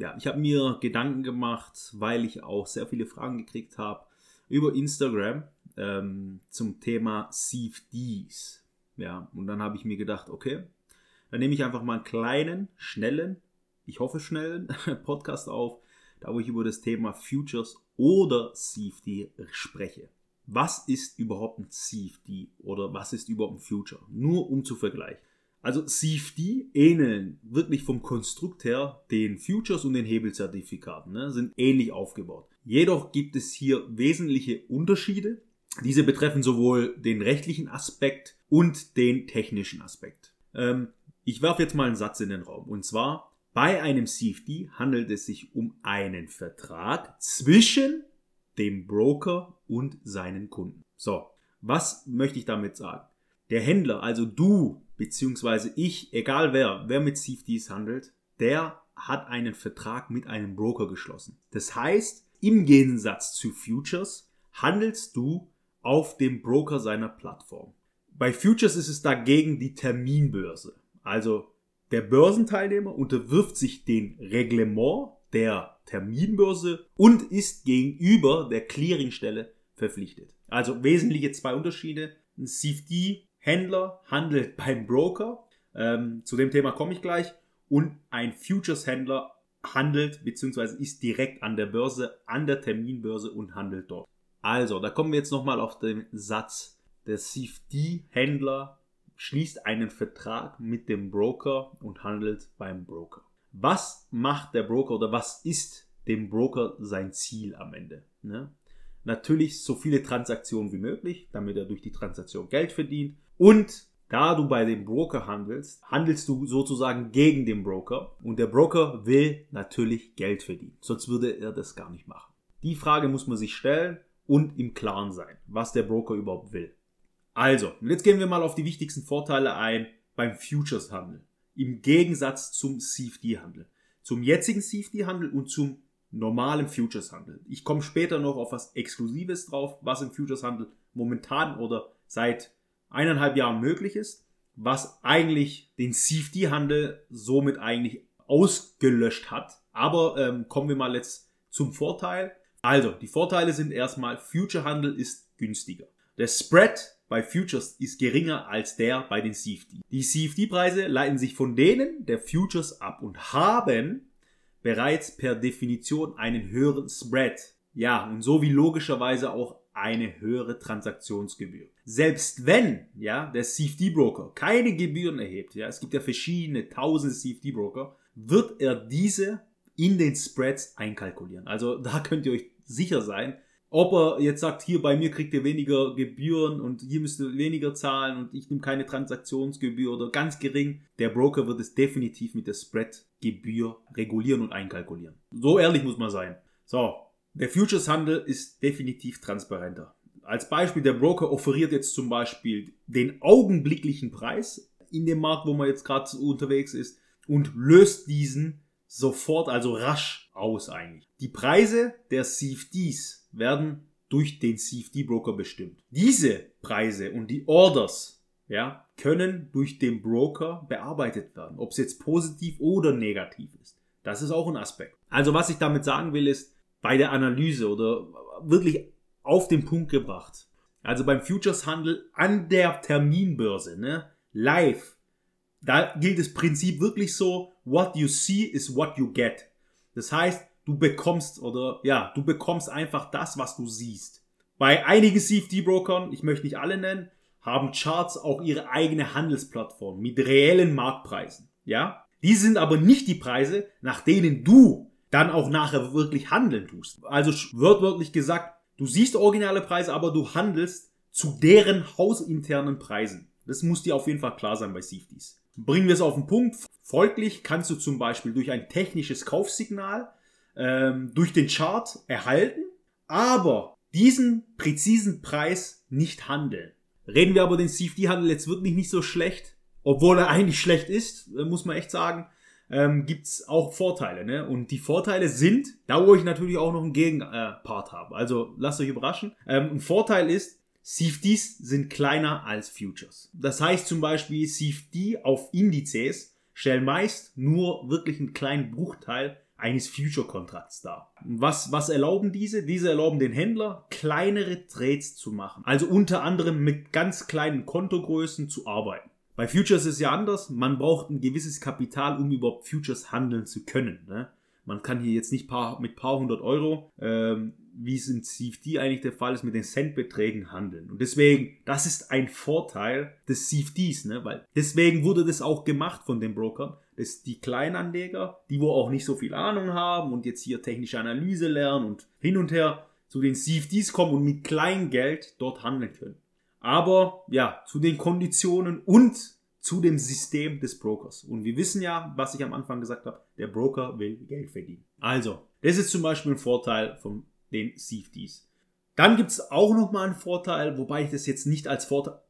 Ja, ich habe mir Gedanken gemacht, weil ich auch sehr viele Fragen gekriegt habe über Instagram ähm, zum Thema CFDs. Ja, und dann habe ich mir gedacht, okay, dann nehme ich einfach mal einen kleinen, schnellen, ich hoffe schnellen Podcast auf, da wo ich über das Thema Futures oder CFD spreche. Was ist überhaupt ein CFD oder was ist überhaupt ein Future? Nur um zu vergleichen. Also CFD ähneln wirklich vom Konstrukt her den Futures und den Hebelzertifikaten, ne, sind ähnlich aufgebaut. Jedoch gibt es hier wesentliche Unterschiede. Diese betreffen sowohl den rechtlichen Aspekt und den technischen Aspekt. Ähm, ich werfe jetzt mal einen Satz in den Raum. Und zwar, bei einem CFD handelt es sich um einen Vertrag zwischen dem Broker und seinen Kunden. So, was möchte ich damit sagen? Der Händler, also du beziehungsweise ich, egal wer, wer mit CFDs handelt, der hat einen Vertrag mit einem Broker geschlossen. Das heißt, im Gegensatz zu Futures handelst du auf dem Broker seiner Plattform. Bei Futures ist es dagegen die Terminbörse. Also der Börsenteilnehmer unterwirft sich dem Reglement der Terminbörse und ist gegenüber der Clearingstelle verpflichtet. Also wesentliche zwei Unterschiede. Ein CFD Händler handelt beim Broker. Ähm, zu dem Thema komme ich gleich. Und ein Futures-Händler handelt bzw. ist direkt an der Börse, an der Terminbörse und handelt dort. Also, da kommen wir jetzt nochmal auf den Satz. Der CFD-Händler schließt einen Vertrag mit dem Broker und handelt beim Broker. Was macht der Broker oder was ist dem Broker sein Ziel am Ende? Ne? Natürlich so viele Transaktionen wie möglich, damit er durch die Transaktion Geld verdient und da du bei dem Broker handelst, handelst du sozusagen gegen den Broker und der Broker will natürlich Geld verdienen. Sonst würde er das gar nicht machen. Die Frage muss man sich stellen und im Klaren sein, was der Broker überhaupt will. Also, jetzt gehen wir mal auf die wichtigsten Vorteile ein beim Futures-Handel. Im Gegensatz zum CFD-Handel. Zum jetzigen CFD-Handel und zum normalen Futures-Handel. Ich komme später noch auf was Exklusives drauf, was im Futures-Handel momentan oder seit eineinhalb Jahren möglich ist, was eigentlich den CFD-Handel somit eigentlich ausgelöscht hat. Aber ähm, kommen wir mal jetzt zum Vorteil. Also, die Vorteile sind erstmal, Future-Handel ist günstiger. Der Spread bei Futures ist geringer als der bei den CFD. Die CFD-Preise leiten sich von denen der Futures ab und haben bereits per Definition einen höheren Spread. Ja, und so wie logischerweise auch eine höhere Transaktionsgebühr. Selbst wenn, ja, der CFD-Broker keine Gebühren erhebt, ja, es gibt ja verschiedene tausende CFD-Broker, wird er diese in den Spreads einkalkulieren. Also da könnt ihr euch sicher sein, ob er jetzt sagt, hier bei mir kriegt ihr weniger Gebühren und hier müsst ihr weniger zahlen und ich nehme keine Transaktionsgebühr oder ganz gering, der Broker wird es definitiv mit der Spread-Gebühr regulieren und einkalkulieren. So ehrlich muss man sein. So, der Futures-Handel ist definitiv transparenter. Als Beispiel, der Broker offeriert jetzt zum Beispiel den augenblicklichen Preis in dem Markt, wo man jetzt gerade unterwegs ist und löst diesen sofort, also rasch aus eigentlich. Die Preise der CFDs werden durch den CFD-Broker bestimmt. Diese Preise und die Orders ja, können durch den Broker bearbeitet werden, ob es jetzt positiv oder negativ ist. Das ist auch ein Aspekt. Also was ich damit sagen will, ist, bei der Analyse oder wirklich auf den Punkt gebracht. Also beim Futures-Handel an der Terminbörse, ne, live, da gilt das Prinzip wirklich so, what you see is what you get. Das heißt, du bekommst oder ja, du bekommst einfach das, was du siehst. Bei einigen CFD-Brokern, ich möchte nicht alle nennen, haben Charts auch ihre eigene Handelsplattform mit reellen Marktpreisen. Ja, die sind aber nicht die Preise, nach denen du dann auch nachher wirklich handeln tust. Also wird wirklich gesagt, du siehst originale Preise, aber du handelst zu deren hausinternen Preisen. Das muss dir auf jeden Fall klar sein bei CFDs. Bringen wir es auf den Punkt. Folglich kannst du zum Beispiel durch ein technisches Kaufsignal ähm, durch den Chart erhalten, aber diesen präzisen Preis nicht handeln. Reden wir aber den CFD-Handel jetzt wirklich nicht so schlecht, obwohl er eigentlich schlecht ist, äh, muss man echt sagen, ähm, gibt's auch Vorteile. Ne? Und die Vorteile sind, da wo ich natürlich auch noch einen Gegenpart habe. Also lasst euch überraschen. Ähm, ein Vorteil ist, CFDs sind kleiner als Futures. Das heißt zum Beispiel, CFD auf Indizes stellen meist nur wirklich einen kleinen Bruchteil eines Future-Kontrakts dar. Was, was erlauben diese? Diese erlauben den Händler, kleinere Trades zu machen. Also unter anderem mit ganz kleinen Kontogrößen zu arbeiten. Bei Futures ist ja anders. Man braucht ein gewisses Kapital, um überhaupt Futures handeln zu können. Ne? Man kann hier jetzt nicht paar, mit paar hundert Euro, ähm, wie es in CFD eigentlich der Fall ist, mit den Centbeträgen handeln. Und deswegen, das ist ein Vorteil des CFDs, ne? weil deswegen wurde das auch gemacht von den Brokern, dass die Kleinanleger, die wo auch nicht so viel Ahnung haben und jetzt hier technische Analyse lernen und hin und her zu den CFDs kommen und mit Kleingeld dort handeln können. Aber ja, zu den Konditionen und zu dem System des Brokers. Und wir wissen ja, was ich am Anfang gesagt habe, der Broker will Geld verdienen. Also, das ist zum Beispiel ein Vorteil von den CFDs. Dann gibt es auch nochmal einen Vorteil, wobei ich das jetzt nicht als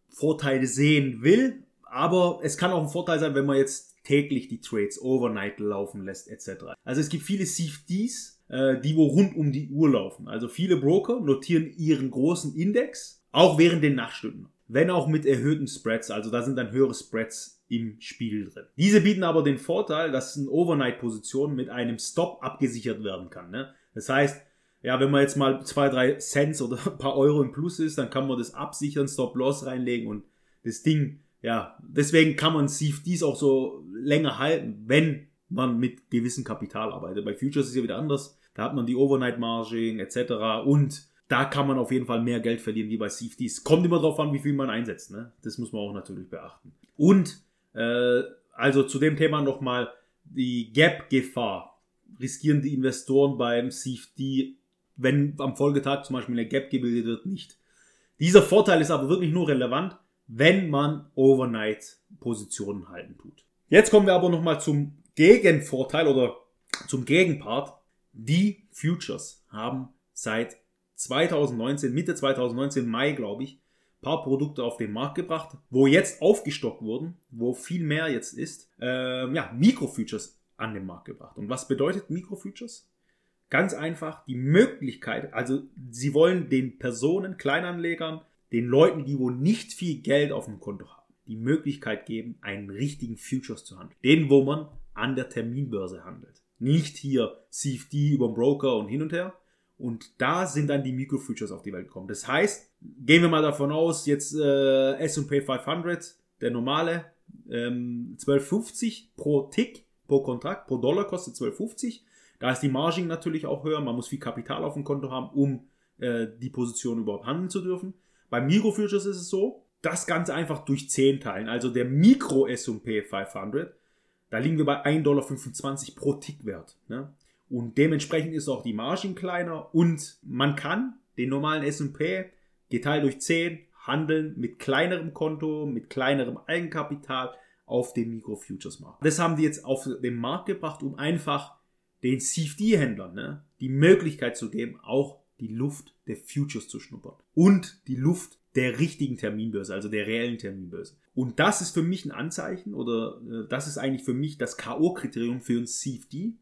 Vorteil sehen will, aber es kann auch ein Vorteil sein, wenn man jetzt täglich die Trades overnight laufen lässt etc. Also es gibt viele CFDs, äh, die wo rund um die Uhr laufen. Also viele Broker notieren ihren großen Index auch während den Nachtstunden. Wenn auch mit erhöhten Spreads, also da sind dann höhere Spreads im Spiel drin. Diese bieten aber den Vorteil, dass eine Overnight-Position mit einem Stop abgesichert werden kann. Ne? Das heißt, ja, wenn man jetzt mal zwei, drei Cents oder ein paar Euro im Plus ist, dann kann man das absichern, Stop-Loss reinlegen und das Ding, ja, deswegen kann man CFDs auch so länger halten, wenn man mit gewissem Kapital arbeitet. Bei Futures ist ja wieder anders. Da hat man die Overnight-Margin etc. Und da kann man auf jeden Fall mehr Geld verlieren wie bei CFDs. Kommt immer darauf an, wie viel man einsetzt. Ne? Das muss man auch natürlich beachten. Und äh, also zu dem Thema nochmal die Gap-Gefahr. Riskieren die Investoren beim CFD, wenn am Folgetag zum Beispiel eine Gap gebildet wird, nicht. Dieser Vorteil ist aber wirklich nur relevant, wenn man Overnight-Positionen halten tut. Jetzt kommen wir aber nochmal zum Gegenvorteil oder zum Gegenpart. Die Futures haben seit 2019, Mitte 2019, Mai, glaube ich, paar Produkte auf den Markt gebracht, wo jetzt aufgestockt wurden, wo viel mehr jetzt ist, ähm, ja, Mikrofutures an den Markt gebracht. Und was bedeutet Mikrofutures? Ganz einfach die Möglichkeit, also sie wollen den Personen, Kleinanlegern, den Leuten, die wo nicht viel Geld auf dem Konto haben, die Möglichkeit geben, einen richtigen Futures zu handeln. Den, wo man an der Terminbörse handelt. Nicht hier CFD über den Broker und hin und her, und da sind dann die Mikrofutures auf die Welt gekommen. Das heißt, gehen wir mal davon aus, jetzt äh, S&P 500, der normale, ähm, 12,50 pro Tick, pro Kontrakt, pro Dollar kostet 12,50. Da ist die Margin natürlich auch höher. Man muss viel Kapital auf dem Konto haben, um äh, die Position überhaupt handeln zu dürfen. Beim Mikrofutures ist es so, das Ganze einfach durch 10 teilen. Also der Mikro S&P 500, da liegen wir bei 1,25 Dollar pro Tickwert. Ne? Und dementsprechend ist auch die Margin kleiner und man kann den normalen S&P geteilt durch 10 handeln mit kleinerem Konto, mit kleinerem Eigenkapital auf dem Micro-Futures-Markt. Das haben die jetzt auf den Markt gebracht, um einfach den CFD-Händlern ne, die Möglichkeit zu geben, auch die Luft der Futures zu schnuppern. Und die Luft der richtigen Terminbörse, also der reellen Terminbörse. Und das ist für mich ein Anzeichen oder äh, das ist eigentlich für mich das K.O.-Kriterium für ein CFD,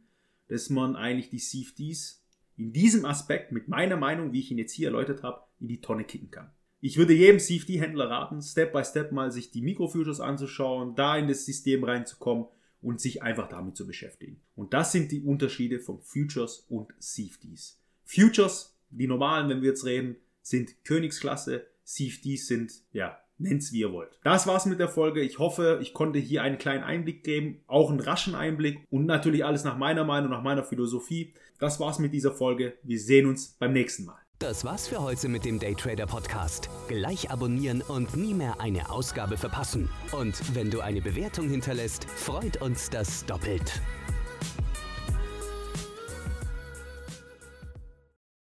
dass man eigentlich die CFDs in diesem Aspekt mit meiner Meinung, wie ich ihn jetzt hier erläutert habe, in die Tonne kicken kann. Ich würde jedem CFD-Händler raten, Step by Step mal sich die Mikrofutures anzuschauen, da in das System reinzukommen und sich einfach damit zu beschäftigen. Und das sind die Unterschiede von Futures und CFDs. Futures, die normalen, wenn wir jetzt reden, sind Königsklasse, CFDs sind, ja, Nennt's wie ihr wollt. Das war's mit der Folge. Ich hoffe, ich konnte hier einen kleinen Einblick geben, auch einen raschen Einblick und natürlich alles nach meiner Meinung, nach meiner Philosophie. Das war's mit dieser Folge. Wir sehen uns beim nächsten Mal. Das war's für heute mit dem Daytrader Podcast. Gleich abonnieren und nie mehr eine Ausgabe verpassen. Und wenn du eine Bewertung hinterlässt, freut uns das doppelt.